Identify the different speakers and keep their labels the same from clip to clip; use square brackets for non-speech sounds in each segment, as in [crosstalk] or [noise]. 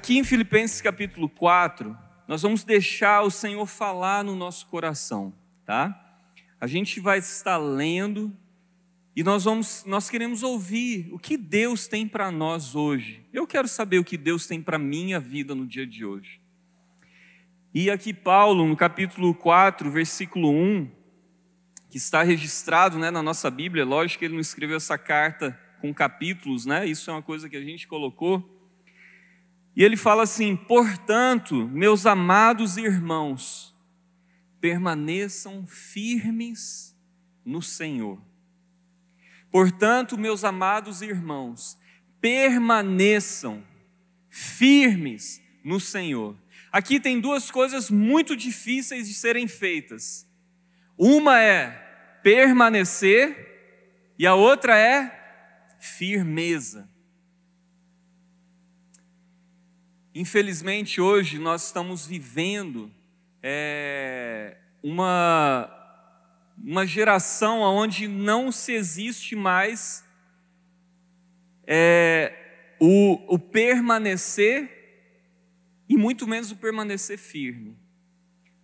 Speaker 1: Aqui em Filipenses capítulo 4, nós vamos deixar o Senhor falar no nosso coração, tá? A gente vai estar lendo e nós vamos nós queremos ouvir o que Deus tem para nós hoje. Eu quero saber o que Deus tem para minha vida no dia de hoje. E aqui Paulo, no capítulo 4, versículo 1, que está registrado né, na nossa Bíblia, lógico que ele não escreveu essa carta com capítulos, né? Isso é uma coisa que a gente colocou. E ele fala assim: portanto, meus amados irmãos, permaneçam firmes no Senhor. Portanto, meus amados irmãos, permaneçam firmes no Senhor. Aqui tem duas coisas muito difíceis de serem feitas. Uma é permanecer e a outra é firmeza. Infelizmente, hoje nós estamos vivendo é, uma, uma geração onde não se existe mais é, o, o permanecer e muito menos o permanecer firme.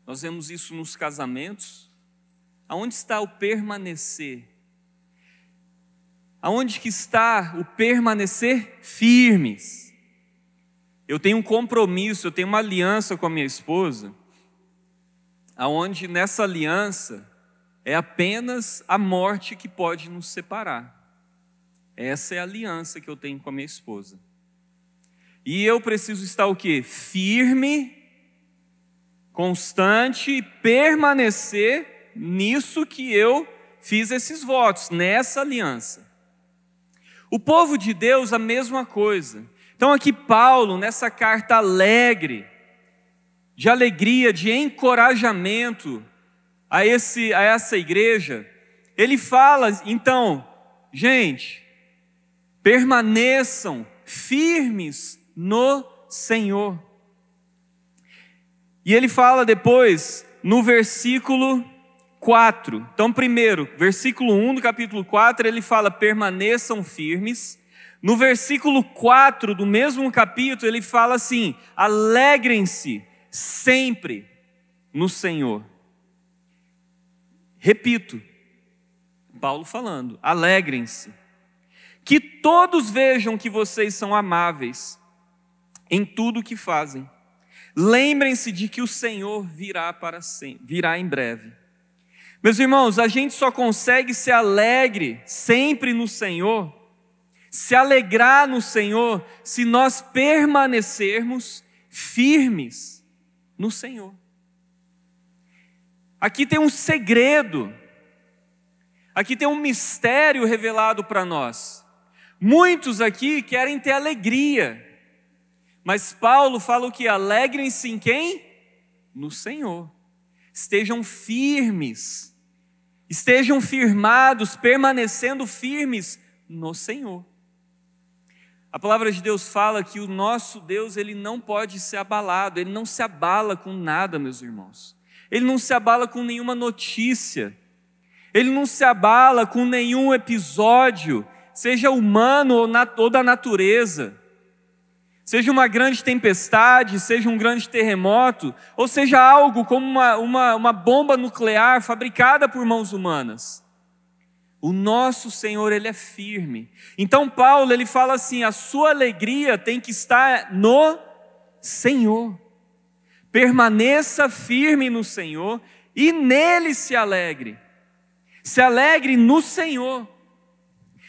Speaker 1: Nós vemos isso nos casamentos. Aonde está o permanecer? Aonde que está o permanecer firmes? Eu tenho um compromisso, eu tenho uma aliança com a minha esposa, aonde nessa aliança é apenas a morte que pode nos separar. Essa é a aliança que eu tenho com a minha esposa. E eu preciso estar o quê? Firme, constante, permanecer nisso que eu fiz esses votos, nessa aliança. O povo de Deus, a mesma coisa. Então, aqui, Paulo, nessa carta alegre, de alegria, de encorajamento a, esse, a essa igreja, ele fala, então, gente, permaneçam firmes no Senhor. E ele fala depois, no versículo 4. Então, primeiro, versículo 1 do capítulo 4, ele fala: permaneçam firmes. No versículo 4 do mesmo capítulo, ele fala assim: alegrem-se sempre no Senhor. Repito, Paulo falando: alegrem-se. Que todos vejam que vocês são amáveis em tudo o que fazem. Lembrem-se de que o Senhor virá para sempre, virá em breve. Meus irmãos, a gente só consegue ser alegre sempre no Senhor se alegrar no Senhor se nós permanecermos firmes no Senhor. Aqui tem um segredo, aqui tem um mistério revelado para nós. Muitos aqui querem ter alegria, mas Paulo fala o que? Alegrem-se em quem? No Senhor. Estejam firmes, estejam firmados, permanecendo firmes no Senhor. A palavra de Deus fala que o nosso Deus, ele não pode ser abalado, ele não se abala com nada, meus irmãos. Ele não se abala com nenhuma notícia. Ele não se abala com nenhum episódio, seja humano ou, ou da natureza. Seja uma grande tempestade, seja um grande terremoto, ou seja algo como uma, uma, uma bomba nuclear fabricada por mãos humanas. O nosso Senhor, ele é firme. Então Paulo, ele fala assim: a sua alegria tem que estar no Senhor. Permaneça firme no Senhor e nele se alegre. Se alegre no Senhor.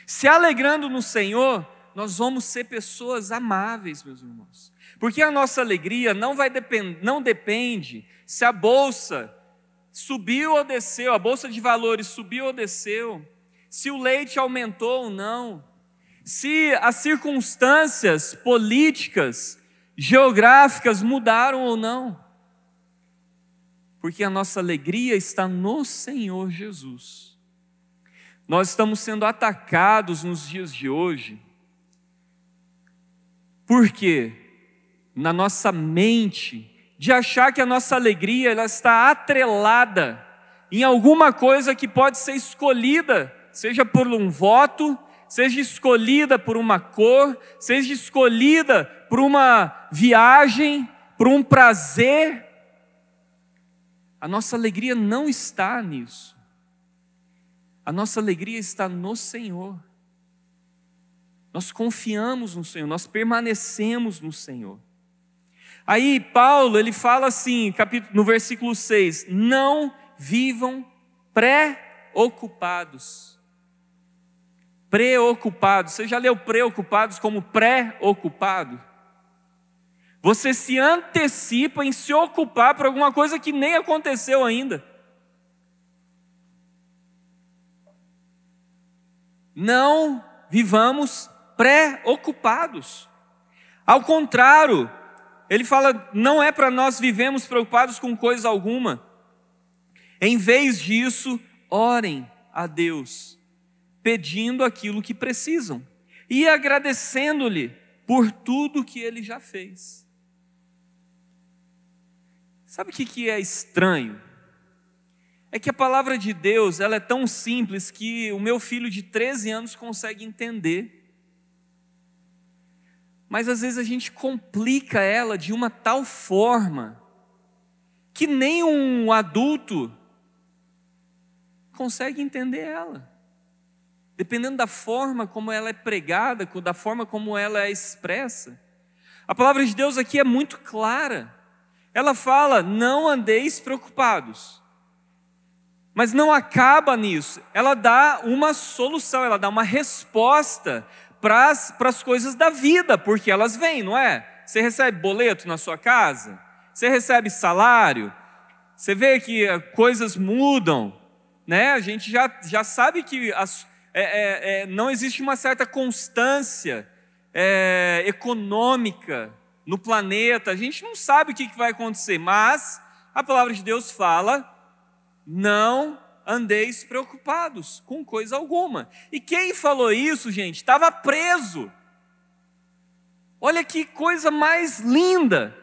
Speaker 1: Se alegrando no Senhor, nós vamos ser pessoas amáveis, meus irmãos. Porque a nossa alegria não vai depend, não depende se a bolsa subiu ou desceu, a bolsa de valores subiu ou desceu se o leite aumentou ou não, se as circunstâncias políticas, geográficas mudaram ou não. Porque a nossa alegria está no Senhor Jesus. Nós estamos sendo atacados nos dias de hoje, porque na nossa mente, de achar que a nossa alegria ela está atrelada em alguma coisa que pode ser escolhida seja por um voto, seja escolhida por uma cor, seja escolhida por uma viagem, por um prazer. A nossa alegria não está nisso. A nossa alegria está no Senhor. Nós confiamos no Senhor, nós permanecemos no Senhor. Aí Paulo, ele fala assim, no versículo 6, não vivam preocupados. Preocupados. Você já leu preocupados como pré-ocupado? Você se antecipa em se ocupar por alguma coisa que nem aconteceu ainda. Não vivamos preocupados. Ao contrário, ele fala: não é para nós vivemos preocupados com coisa alguma. Em vez disso, orem a Deus, pedindo aquilo que precisam e agradecendo-lhe por tudo que ele já fez. Sabe o que é estranho? É que a palavra de Deus ela é tão simples que o meu filho de 13 anos consegue entender. Mas às vezes a gente complica ela de uma tal forma que nem um adulto consegue entender ela. Dependendo da forma como ela é pregada, da forma como ela é expressa. A palavra de Deus aqui é muito clara. Ela fala: não andeis preocupados. Mas não acaba nisso. Ela dá uma solução, ela dá uma resposta para as coisas da vida, porque elas vêm, não é? Você recebe boleto na sua casa, você recebe salário, você vê que eh, coisas mudam, né? A gente já, já sabe que as, é, é, é, não existe uma certa constância é, econômica no planeta, a gente não sabe o que, que vai acontecer, mas a palavra de Deus fala: não andeis preocupados com coisa alguma. E quem falou isso, gente, estava preso. Olha que coisa mais linda.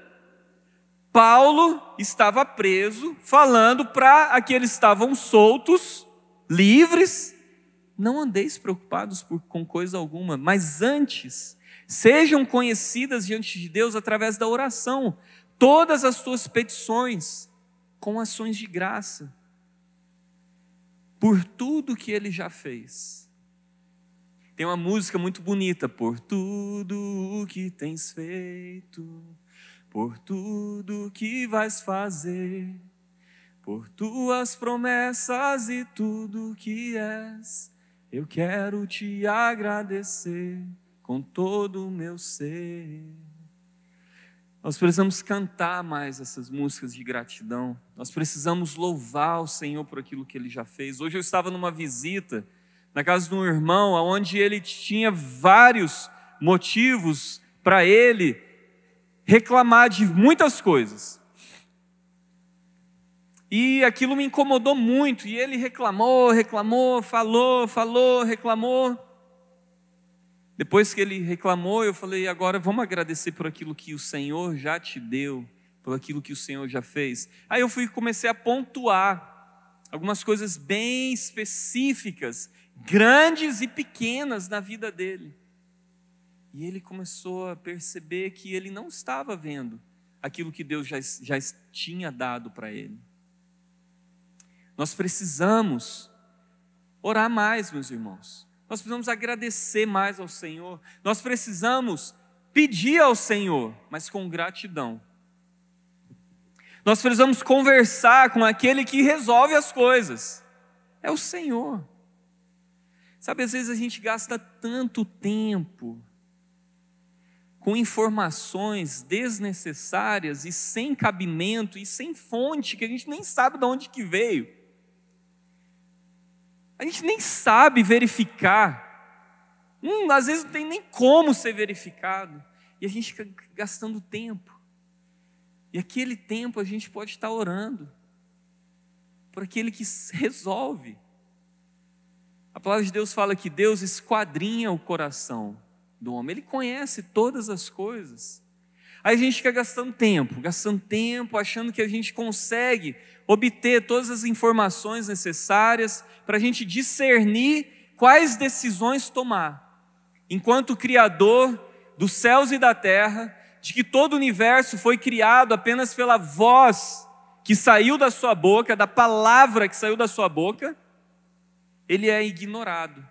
Speaker 1: Paulo estava preso, falando para aqueles que estavam soltos, livres, não andeis preocupados por, com coisa alguma, mas antes, sejam conhecidas diante de Deus através da oração, todas as tuas petições, com ações de graça por tudo que ele já fez. Tem uma música muito bonita, por tudo o que tens feito, por tudo que vais fazer, por tuas promessas e tudo que és, eu quero te agradecer com todo o meu ser. Nós precisamos cantar mais essas músicas de gratidão. Nós precisamos louvar o Senhor por aquilo que ele já fez. Hoje eu estava numa visita na casa de um irmão, onde ele tinha vários motivos para ele reclamar de muitas coisas. E aquilo me incomodou muito, e ele reclamou, reclamou, falou, falou, reclamou. Depois que ele reclamou, eu falei: agora vamos agradecer por aquilo que o Senhor já te deu, por aquilo que o Senhor já fez. Aí eu fui comecei a pontuar algumas coisas bem específicas, grandes e pequenas na vida dele. E ele começou a perceber que ele não estava vendo aquilo que Deus já, já tinha dado para ele. Nós precisamos orar mais, meus irmãos. Nós precisamos agradecer mais ao Senhor. Nós precisamos pedir ao Senhor, mas com gratidão. Nós precisamos conversar com aquele que resolve as coisas. É o Senhor. Sabe, às vezes a gente gasta tanto tempo com informações desnecessárias e sem cabimento e sem fonte que a gente nem sabe de onde que veio. A gente nem sabe verificar. Hum, às vezes não tem nem como ser verificado. E a gente fica gastando tempo. E aquele tempo a gente pode estar orando por aquele que resolve. A palavra de Deus fala que Deus esquadrinha o coração do homem, Ele conhece todas as coisas. Aí a gente fica gastando tempo, gastando tempo, achando que a gente consegue obter todas as informações necessárias para a gente discernir quais decisões tomar. enquanto Criador dos céus e da terra, de que todo o universo foi criado apenas pela voz que saiu da sua boca, da palavra que saiu da sua boca, ele é ignorado.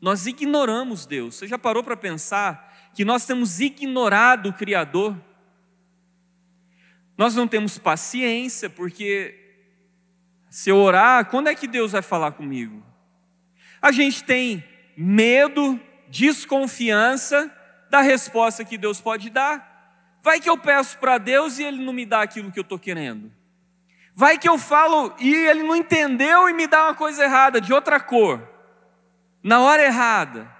Speaker 1: Nós ignoramos Deus. Você já parou para pensar que nós temos ignorado o Criador? Nós não temos paciência, porque se eu orar, quando é que Deus vai falar comigo? A gente tem medo, desconfiança da resposta que Deus pode dar. Vai que eu peço para Deus e Ele não me dá aquilo que eu estou querendo. Vai que eu falo e Ele não entendeu e me dá uma coisa errada, de outra cor, na hora errada.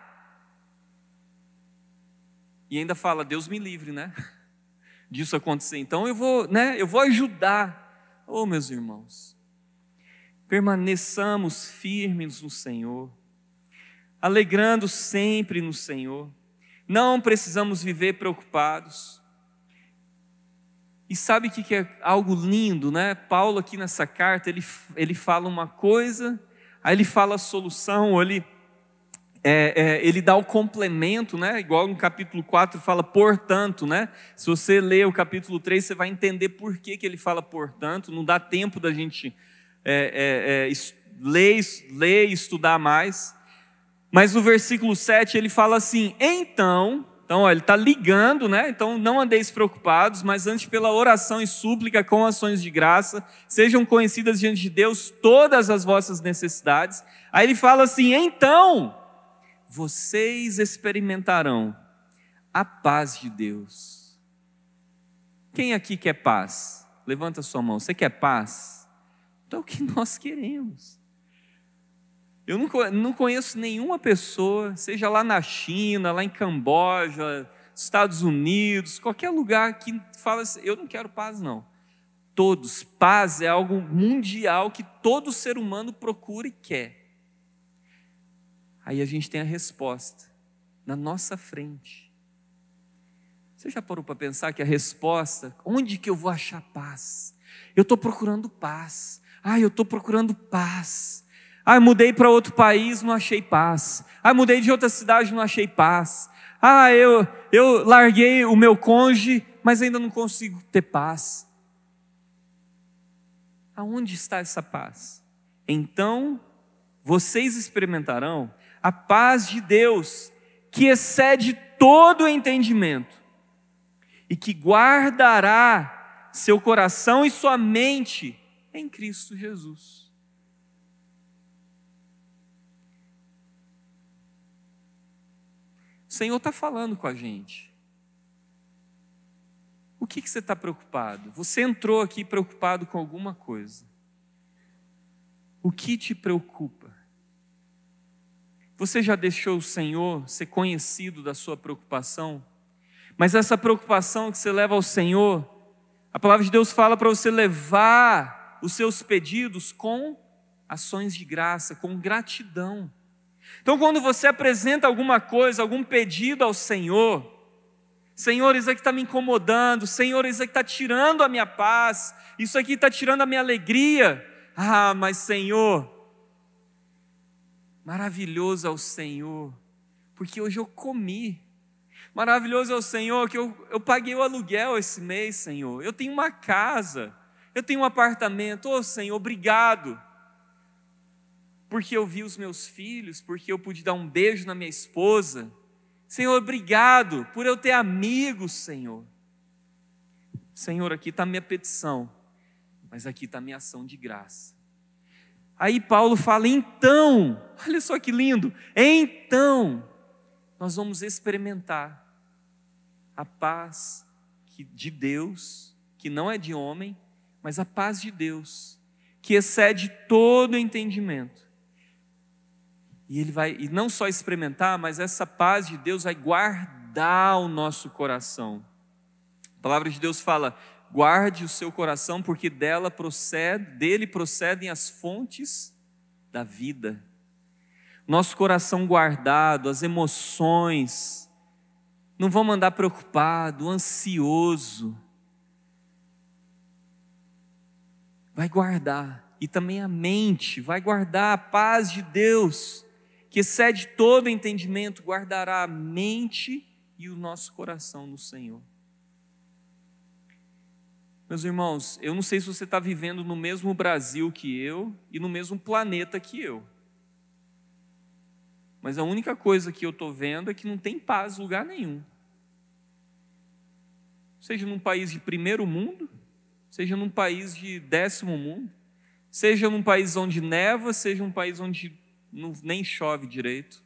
Speaker 1: E ainda fala, Deus me livre, né? [laughs] Disso acontecer. Então eu vou, né? Eu vou ajudar. Oh, meus irmãos, permaneçamos firmes no Senhor, alegrando sempre no Senhor. Não precisamos viver preocupados. E sabe o que é algo lindo, né? Paulo, aqui nessa carta, ele, ele fala uma coisa, aí ele fala a solução, ele, é, é, ele dá o complemento, né? Igual no capítulo 4 fala portanto, né? Se você ler o capítulo 3, você vai entender por que, que ele fala portanto, não dá tempo da gente é, é, é ler, ler e estudar mais. Mas no versículo 7 ele fala assim: então, então ó, ele está ligando, né? Então não andeis preocupados, mas antes pela oração e súplica com ações de graça, sejam conhecidas diante de Deus todas as vossas necessidades. Aí ele fala assim: então vocês experimentarão a paz de Deus. Quem aqui quer paz? Levanta sua mão. Você quer paz? Então é o que [laughs] nós queremos. Eu não conheço nenhuma pessoa, seja lá na China, lá em Camboja, Estados Unidos, qualquer lugar que fala assim, eu não quero paz não. Todos, paz é algo mundial que todo ser humano procura e quer. Aí a gente tem a resposta na nossa frente. Você já parou para pensar que a resposta, onde que eu vou achar paz? Eu estou procurando paz. Ah, eu estou procurando paz. Ah, mudei para outro país, não achei paz. Ah, mudei de outra cidade, não achei paz. Ah, eu, eu larguei o meu cônjuge, mas ainda não consigo ter paz. Aonde está essa paz? Então, vocês experimentarão a paz de Deus, que excede todo entendimento, e que guardará seu coração e sua mente em Cristo Jesus. O Senhor está falando com a gente. O que, que você está preocupado? Você entrou aqui preocupado com alguma coisa. O que te preocupa? Você já deixou o Senhor ser conhecido da sua preocupação? Mas essa preocupação que você leva ao Senhor, a palavra de Deus fala para você levar os seus pedidos com ações de graça, com gratidão. Então, quando você apresenta alguma coisa, algum pedido ao Senhor, Senhor, isso aqui está me incomodando, Senhor, isso aqui está tirando a minha paz, isso aqui está tirando a minha alegria. Ah, mas Senhor, maravilhoso é o Senhor, porque hoje eu comi. Maravilhoso é o Senhor, que eu, eu paguei o aluguel esse mês, Senhor. Eu tenho uma casa, eu tenho um apartamento. Oh, Senhor, obrigado porque eu vi os meus filhos, porque eu pude dar um beijo na minha esposa. Senhor, obrigado por eu ter amigos, Senhor. Senhor, aqui está a minha petição, mas aqui está a minha ação de graça. Aí Paulo fala: então, [laughs] olha só que lindo, então, nós vamos experimentar a paz de Deus, que não é de homem, mas a paz de Deus, que excede todo entendimento e ele vai, e não só experimentar, mas essa paz de Deus vai guardar o nosso coração. A palavra de Deus fala: guarde o seu coração, porque dela procede, dele procedem as fontes da vida. Nosso coração guardado, as emoções, não vão andar preocupado, ansioso. Vai guardar. E também a mente vai guardar a paz de Deus que excede todo entendimento, guardará a mente e o nosso coração no Senhor. Meus irmãos, eu não sei se você está vivendo no mesmo Brasil que eu e no mesmo planeta que eu. Mas a única coisa que eu estou vendo é que não tem paz em lugar nenhum. Seja num país de primeiro mundo, seja num país de décimo mundo, seja num país onde neva, seja um país onde não, nem chove direito.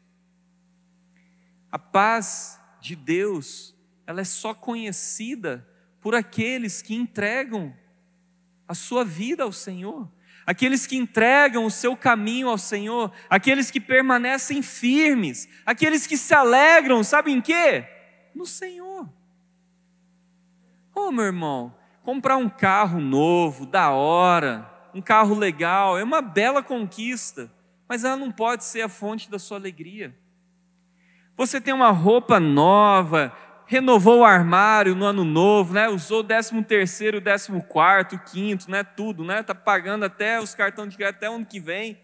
Speaker 1: A paz de Deus, ela é só conhecida por aqueles que entregam a sua vida ao Senhor, aqueles que entregam o seu caminho ao Senhor, aqueles que permanecem firmes, aqueles que se alegram, sabe em quê? No Senhor. Oh, meu irmão, comprar um carro novo, da hora, um carro legal, é uma bela conquista, mas ela não pode ser a fonte da sua alegria. Você tem uma roupa nova, renovou o armário no ano novo, né? Usou o décimo terceiro, décimo quarto, quinto, né? Tudo, né? Tá pagando até os cartões de crédito até o ano que vem.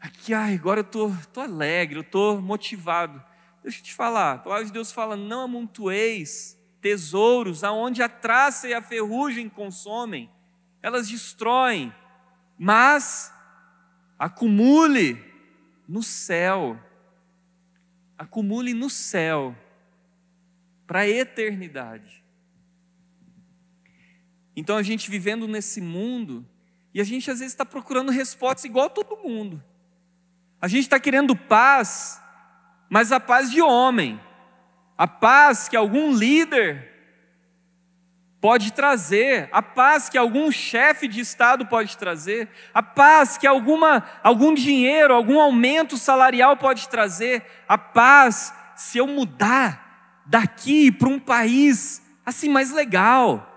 Speaker 1: Aqui, ai, agora eu tô, tô alegre, eu tô motivado. Deixa eu te falar, a palavra de Deus fala: não amontoeis tesouros aonde a traça e a ferrugem consomem, elas destroem, mas acumule no céu, acumule no céu para a eternidade. Então a gente vivendo nesse mundo, e a gente às vezes está procurando respostas igual a todo mundo. A gente está querendo paz, mas a paz de homem, a paz que algum líder pode trazer, a paz que algum chefe de Estado pode trazer, a paz que alguma, algum dinheiro, algum aumento salarial pode trazer, a paz se eu mudar daqui para um país assim mais legal,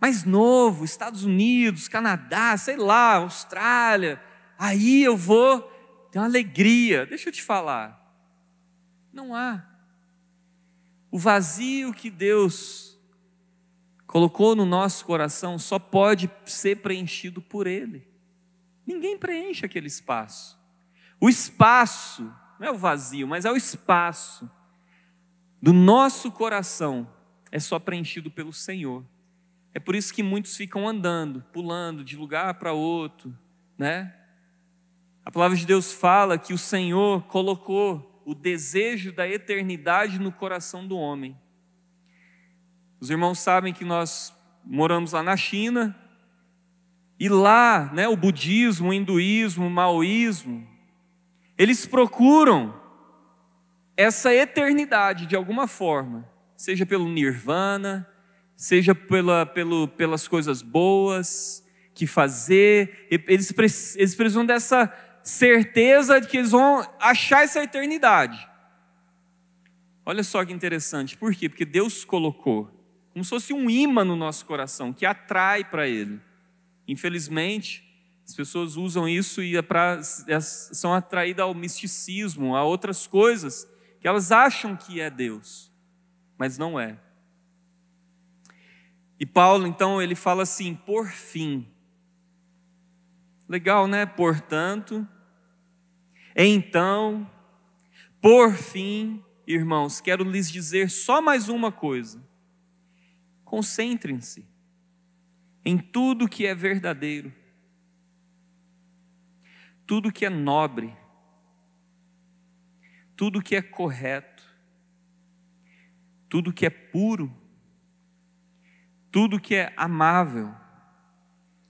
Speaker 1: mais novo, Estados Unidos, Canadá, sei lá, Austrália, aí eu vou ter uma alegria. Deixa eu te falar, não há. O vazio que Deus colocou no nosso coração só pode ser preenchido por Ele. Ninguém preenche aquele espaço. O espaço, não é o vazio, mas é o espaço do nosso coração é só preenchido pelo Senhor. É por isso que muitos ficam andando, pulando de lugar para outro, né? A palavra de Deus fala que o Senhor colocou o desejo da eternidade no coração do homem. Os irmãos sabem que nós moramos lá na China, e lá, né, o budismo, o hinduísmo, o maoísmo, eles procuram essa eternidade de alguma forma, seja pelo nirvana, seja pela, pelo, pelas coisas boas que fazer, eles, eles precisam dessa certeza de que eles vão achar essa eternidade. Olha só que interessante, por quê? Porque Deus colocou, como se fosse um imã no nosso coração, que atrai para Ele. Infelizmente, as pessoas usam isso e é pra, é, são atraídas ao misticismo, a outras coisas que elas acham que é Deus, mas não é. E Paulo, então, ele fala assim: por fim. Legal, né? Portanto, então, por fim, irmãos, quero lhes dizer só mais uma coisa. Concentrem-se em tudo que é verdadeiro, tudo que é nobre, tudo que é correto, tudo que é puro, tudo que é amável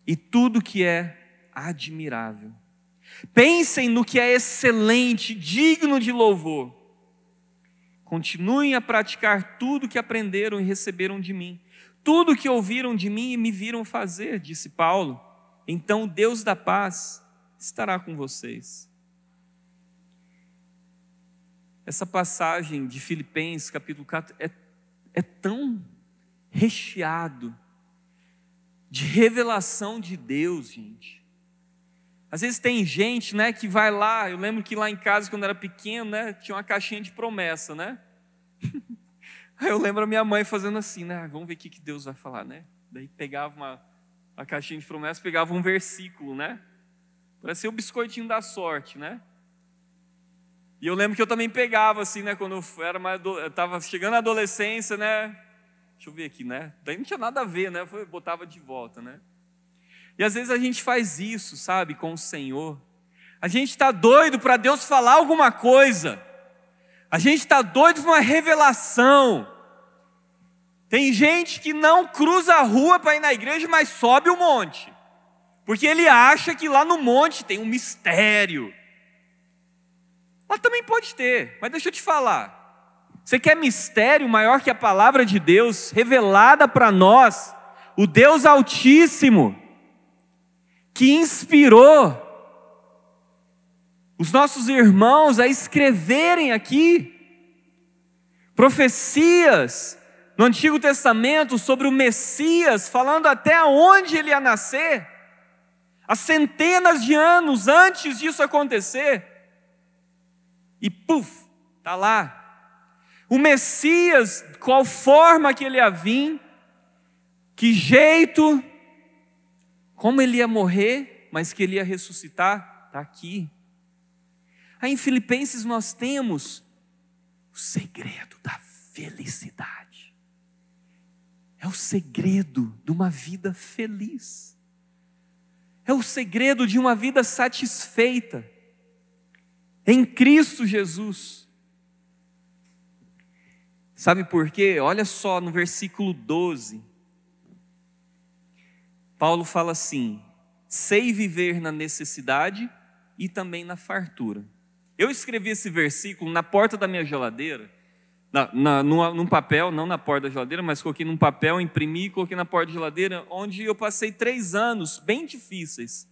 Speaker 1: e tudo que é admirável. Pensem no que é excelente, digno de louvor. Continuem a praticar tudo que aprenderam e receberam de mim, tudo que ouviram de mim e me viram fazer, disse Paulo. Então Deus da paz estará com vocês. Essa passagem de Filipenses, capítulo 4, é, é tão recheado de revelação de Deus, gente. Às vezes tem gente, né, que vai lá, eu lembro que lá em casa, quando era pequeno, né, tinha uma caixinha de promessa, né? [laughs] Aí eu lembro a minha mãe fazendo assim, né, vamos ver o que Deus vai falar, né? Daí pegava uma, uma caixinha de promessa, pegava um versículo, né? Parecia o biscoitinho da sorte, né? E eu lembro que eu também pegava assim, né, quando eu era mais eu tava chegando na adolescência, né? Deixa eu ver aqui, né? Daí não tinha nada a ver, né? Eu botava de volta, né? E às vezes a gente faz isso, sabe, com o Senhor. A gente está doido para Deus falar alguma coisa. A gente está doido para uma revelação. Tem gente que não cruza a rua para ir na igreja, mas sobe o monte. Porque ele acha que lá no monte tem um mistério. Lá também pode ter, mas deixa eu te falar. Você quer mistério maior que a palavra de Deus revelada para nós, o Deus Altíssimo, que inspirou os nossos irmãos a escreverem aqui profecias no Antigo Testamento sobre o Messias, falando até onde ele ia nascer, há centenas de anos antes disso acontecer, e puf, está lá. O Messias, qual forma que ele ia vir, que jeito, como ele ia morrer, mas que ele ia ressuscitar, está aqui. Aí em Filipenses nós temos o segredo da felicidade. É o segredo de uma vida feliz. É o segredo de uma vida satisfeita em Cristo Jesus. Sabe por quê? Olha só no versículo 12. Paulo fala assim: sei viver na necessidade e também na fartura. Eu escrevi esse versículo na porta da minha geladeira, na, na, num, num, papel, não na porta da geladeira, mas coloquei num papel, imprimi coloquei na porta da geladeira, onde eu passei três anos bem difíceis.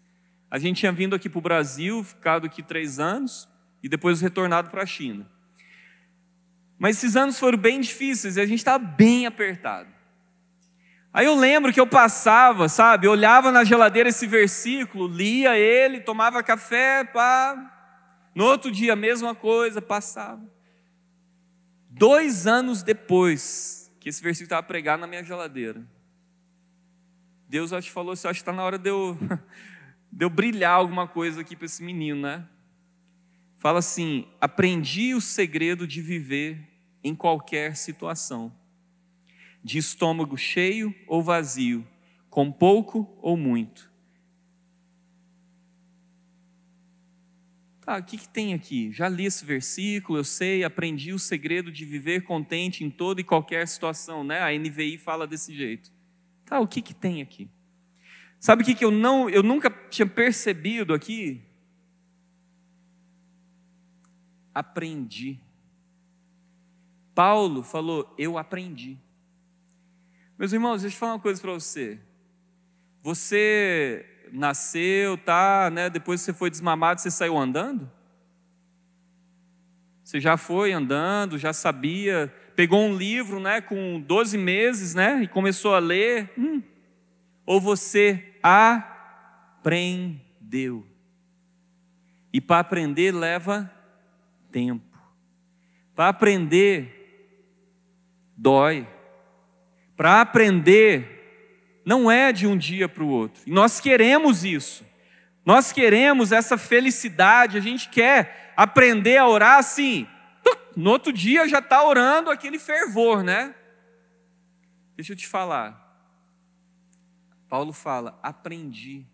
Speaker 1: A gente tinha vindo aqui para o Brasil, ficado aqui três anos, e depois retornado para a China. Mas esses anos foram bem difíceis e a gente estava bem apertado. Aí eu lembro que eu passava, sabe, olhava na geladeira esse versículo, lia ele, tomava café, pá. No outro dia, a mesma coisa, passava. Dois anos depois que esse versículo estava pregado na minha geladeira, Deus acho falou assim: acho que está na hora de eu, [laughs] de eu brilhar alguma coisa aqui para esse menino, né? Fala assim: aprendi o segredo de viver em qualquer situação de estômago cheio ou vazio, com pouco ou muito. Tá, o que, que tem aqui? Já li esse versículo, eu sei, aprendi o segredo de viver contente em toda e qualquer situação, né? A NVI fala desse jeito. Tá, o que, que tem aqui? Sabe o que, que eu, não, eu nunca tinha percebido aqui? Aprendi. Paulo falou, eu aprendi. Meus irmãos, deixa eu falar uma coisa para você. Você nasceu, tá, né? Depois você foi desmamado, você saiu andando? Você já foi andando, já sabia, pegou um livro, né, com 12 meses, né, e começou a ler? Hum. Ou você aprendeu? E para aprender leva tempo. Para aprender dói. Para aprender, não é de um dia para o outro. E nós queremos isso. Nós queremos essa felicidade, a gente quer aprender a orar assim. No outro dia já está orando aquele fervor, né? Deixa eu te falar. Paulo fala: aprendi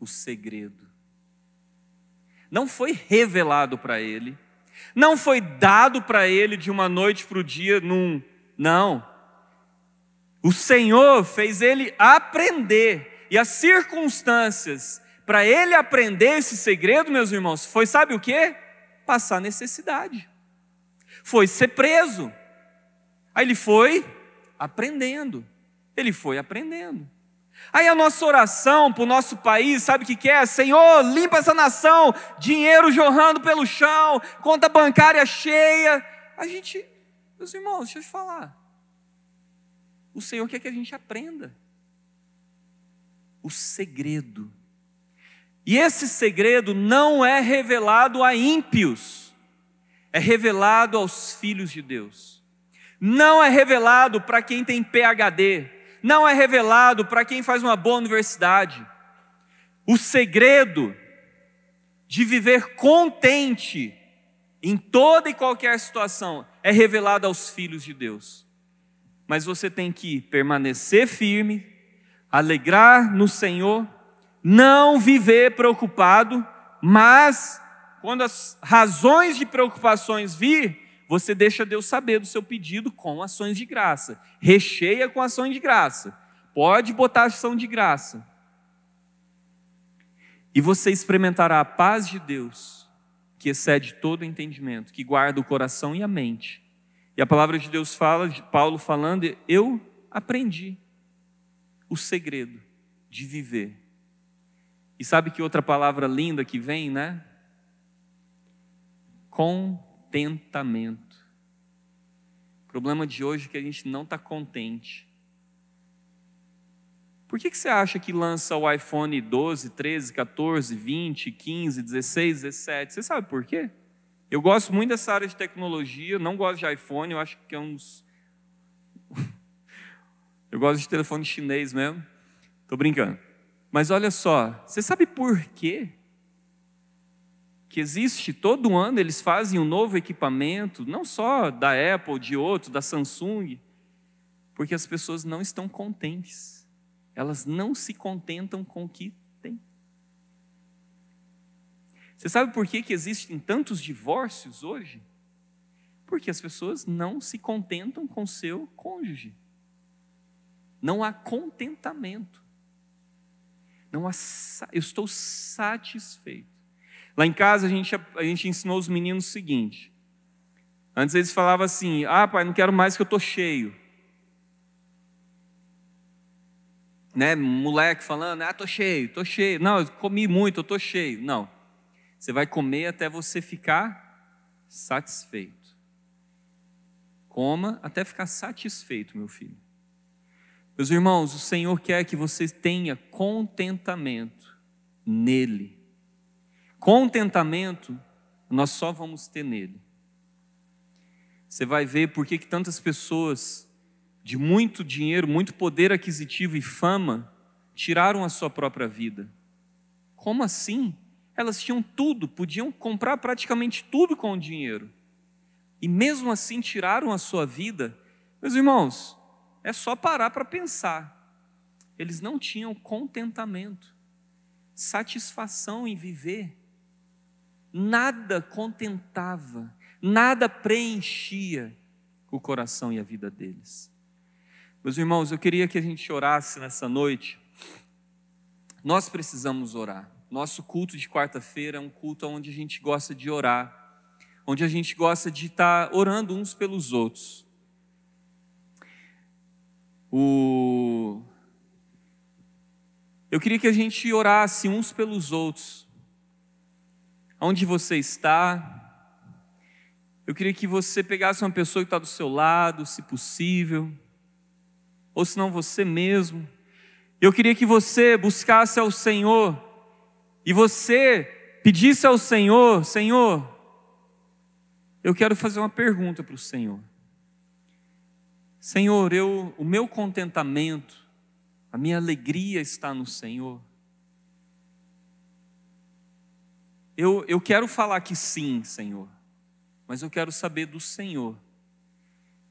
Speaker 1: o segredo. Não foi revelado para ele, não foi dado para ele de uma noite para o dia, num. Não. O Senhor fez ele aprender, e as circunstâncias para ele aprender esse segredo, meus irmãos, foi sabe o que? Passar necessidade, foi ser preso. Aí ele foi aprendendo, ele foi aprendendo. Aí a nossa oração para o nosso país, sabe o que, que é? Senhor, limpa essa nação, dinheiro jorrando pelo chão, conta bancária cheia. A gente, meus irmãos, deixa eu te falar o Senhor quer que a gente aprenda. O segredo. E esse segredo não é revelado a ímpios, é revelado aos filhos de Deus. Não é revelado para quem tem PhD, não é revelado para quem faz uma boa universidade. O segredo de viver contente em toda e qualquer situação, é revelado aos filhos de Deus. Mas você tem que permanecer firme, alegrar no Senhor, não viver preocupado, mas quando as razões de preocupações vir, você deixa Deus saber do seu pedido com ações de graça. Recheia com ações de graça. Pode botar ação de graça. E você experimentará a paz de Deus, que excede todo entendimento, que guarda o coração e a mente. E a palavra de Deus fala, de Paulo falando, eu aprendi o segredo de viver. E sabe que outra palavra linda que vem, né? Contentamento. O problema de hoje é que a gente não está contente. Por que, que você acha que lança o iPhone 12, 13, 14, 20, 15, 16, 17? Você sabe por quê? Eu gosto muito dessa área de tecnologia, não gosto de iPhone, eu acho que é uns. [laughs] eu gosto de telefone chinês mesmo. Estou brincando. Mas olha só, você sabe por quê? Que existe todo ano, eles fazem um novo equipamento, não só da Apple, de outros, da Samsung, porque as pessoas não estão contentes. Elas não se contentam com o que você sabe por que, que existem tantos divórcios hoje? Porque as pessoas não se contentam com seu cônjuge. Não há contentamento. Não há, eu estou satisfeito. Lá em casa a gente, a gente ensinou os meninos o seguinte. Antes eles falavam assim: ah, pai, não quero mais que eu estou cheio. Né, moleque falando, ah, estou cheio, estou cheio. Não, eu comi muito, eu estou cheio. Não. Você vai comer até você ficar satisfeito. Coma até ficar satisfeito, meu filho. Meus irmãos, o Senhor quer que você tenha contentamento nele. Contentamento nós só vamos ter nele. Você vai ver por que tantas pessoas de muito dinheiro, muito poder aquisitivo e fama tiraram a sua própria vida. Como assim? Elas tinham tudo, podiam comprar praticamente tudo com o dinheiro. E mesmo assim tiraram a sua vida. Meus irmãos, é só parar para pensar. Eles não tinham contentamento, satisfação em viver. Nada contentava, nada preenchia o coração e a vida deles. Meus irmãos, eu queria que a gente orasse nessa noite. Nós precisamos orar. Nosso culto de quarta-feira é um culto onde a gente gosta de orar, onde a gente gosta de estar orando uns pelos outros. O... Eu queria que a gente orasse uns pelos outros. Onde você está? Eu queria que você pegasse uma pessoa que está do seu lado, se possível, ou se não você mesmo. Eu queria que você buscasse ao Senhor e você pedisse ao Senhor: Senhor, eu quero fazer uma pergunta para o Senhor. Senhor, eu, o meu contentamento, a minha alegria está no Senhor. Eu, eu quero falar que sim, Senhor, mas eu quero saber do Senhor.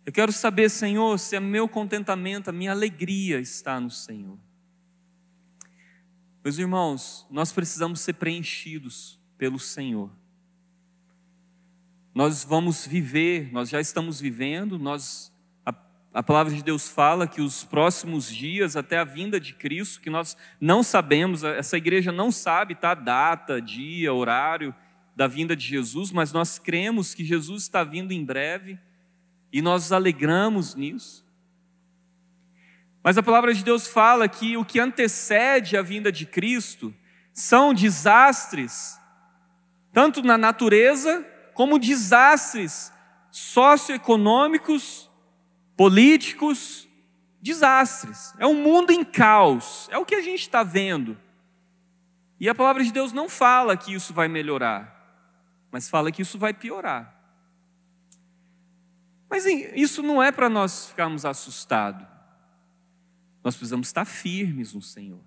Speaker 1: Eu quero saber, Senhor, se o meu contentamento, a minha alegria está no Senhor. Meus irmãos, nós precisamos ser preenchidos pelo Senhor. Nós vamos viver, nós já estamos vivendo, nós a palavra de Deus fala que os próximos dias até a vinda de Cristo, que nós não sabemos, essa igreja não sabe tá data, dia, horário da vinda de Jesus, mas nós cremos que Jesus está vindo em breve e nós nos alegramos nisso. Mas a palavra de Deus fala que o que antecede a vinda de Cristo são desastres, tanto na natureza, como desastres socioeconômicos, políticos, desastres. É um mundo em caos, é o que a gente está vendo. E a palavra de Deus não fala que isso vai melhorar, mas fala que isso vai piorar. Mas isso não é para nós ficarmos assustados. Nós precisamos estar firmes no Senhor.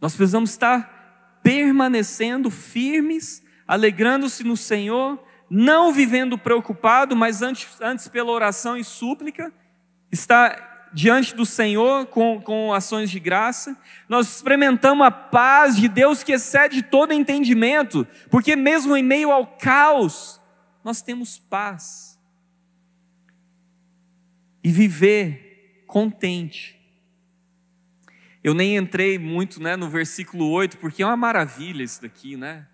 Speaker 1: Nós precisamos estar permanecendo firmes, alegrando-se no Senhor, não vivendo preocupado, mas antes, antes pela oração e súplica, está diante do Senhor com, com ações de graça, nós experimentamos a paz de Deus que excede todo entendimento, porque mesmo em meio ao caos, nós temos paz. E viver contente. Eu nem entrei muito né, no versículo 8, porque é uma maravilha isso daqui, né?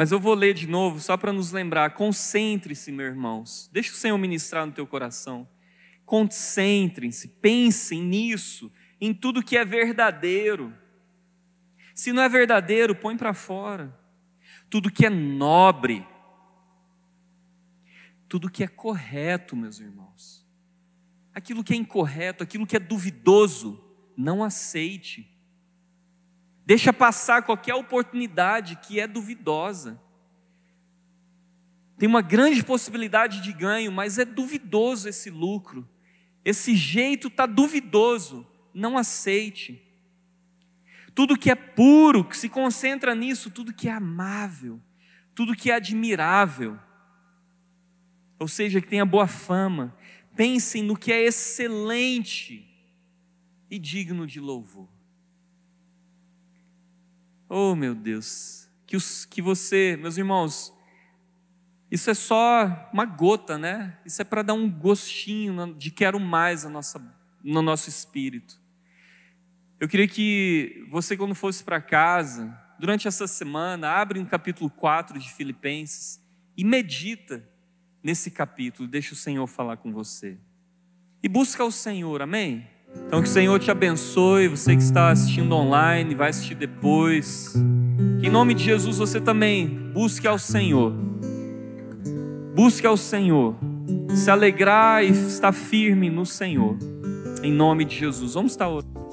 Speaker 1: Mas eu vou ler de novo, só para nos lembrar. Concentre-se, meus irmãos. Deixa o Senhor ministrar no teu coração. Concentrem-se, pensem nisso, em tudo que é verdadeiro. Se não é verdadeiro, põe para fora. Tudo que é nobre, tudo que é correto, meus irmãos. Aquilo que é incorreto, aquilo que é duvidoso, não aceite. Deixa passar qualquer oportunidade que é duvidosa. Tem uma grande possibilidade de ganho, mas é duvidoso esse lucro. Esse jeito está duvidoso, não aceite. Tudo que é puro, que se concentra nisso, tudo que é amável, tudo que é admirável, ou seja, que tenha boa fama, pensem no que é excelente e digno de louvor. Oh, meu Deus, que, os, que você, meus irmãos, isso é só uma gota, né? Isso é para dar um gostinho de quero mais nossa, no nosso espírito. Eu queria que você, quando fosse para casa, durante essa semana, abre um capítulo 4 de Filipenses e medita nesse capítulo, deixa o Senhor falar com você. E busca o Senhor, amém? Então que o Senhor te abençoe, você que está assistindo online, vai assistir depois. Que em nome de Jesus você também busque ao Senhor Busque ao Senhor, se alegrar e estar firme no Senhor. Em nome de Jesus. Vamos estar orando.